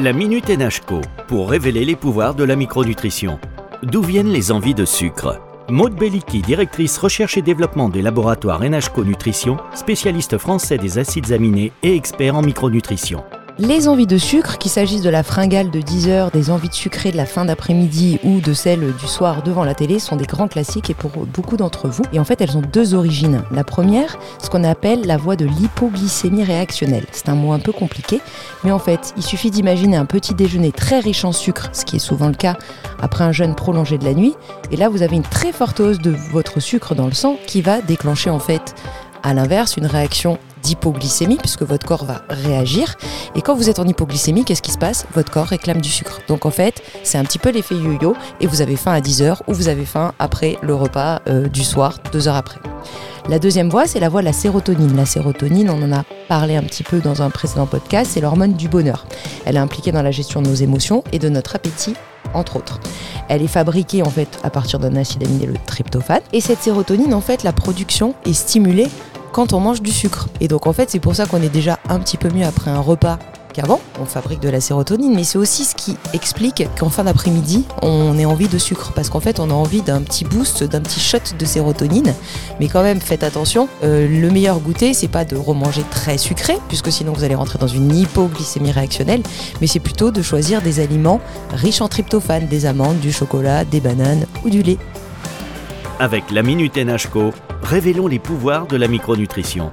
La Minute NHCO pour révéler les pouvoirs de la micronutrition. D'où viennent les envies de sucre? Maude Belliki, directrice recherche et développement des laboratoires NHCO Nutrition, spécialiste français des acides aminés et expert en micronutrition. Les envies de sucre, qu'il s'agisse de la fringale de 10 heures, des envies de sucrer de la fin d'après-midi ou de celles du soir devant la télé, sont des grands classiques et pour beaucoup d'entre vous. Et en fait, elles ont deux origines. La première, ce qu'on appelle la voie de l'hypoglycémie réactionnelle. C'est un mot un peu compliqué, mais en fait, il suffit d'imaginer un petit déjeuner très riche en sucre, ce qui est souvent le cas après un jeûne prolongé de la nuit. Et là, vous avez une très forte hausse de votre sucre dans le sang qui va déclencher en fait à l'inverse une réaction d'hypoglycémie, puisque votre corps va réagir. Et quand vous êtes en hypoglycémie, qu'est-ce qui se passe? Votre corps réclame du sucre. Donc en fait, c'est un petit peu l'effet yo-yo, et vous avez faim à 10h ou vous avez faim après le repas euh, du soir, deux heures après. La deuxième voie, c'est la voie de la sérotonine. La sérotonine, on en a parlé un petit peu dans un précédent podcast, c'est l'hormone du bonheur. Elle est impliquée dans la gestion de nos émotions et de notre appétit entre autres. Elle est fabriquée en fait à partir d'un acide aminé, le tryptophane. Et cette sérotonine, en fait, la production est stimulée quand on mange du sucre. Et donc en fait, c'est pour ça qu'on est déjà un petit peu mieux après un repas qu'avant. On fabrique de la sérotonine, mais c'est aussi ce qui explique qu'en fin d'après-midi, on ait envie de sucre. Parce qu'en fait, on a envie d'un petit boost, d'un petit shot de sérotonine. Mais quand même, faites attention, euh, le meilleur goûter, c'est pas de remanger très sucré, puisque sinon vous allez rentrer dans une hypoglycémie réactionnelle, mais c'est plutôt de choisir des aliments riches en tryptophane, des amandes, du chocolat, des bananes ou du lait. Avec la Minute NHCO, révélons les pouvoirs de la micronutrition.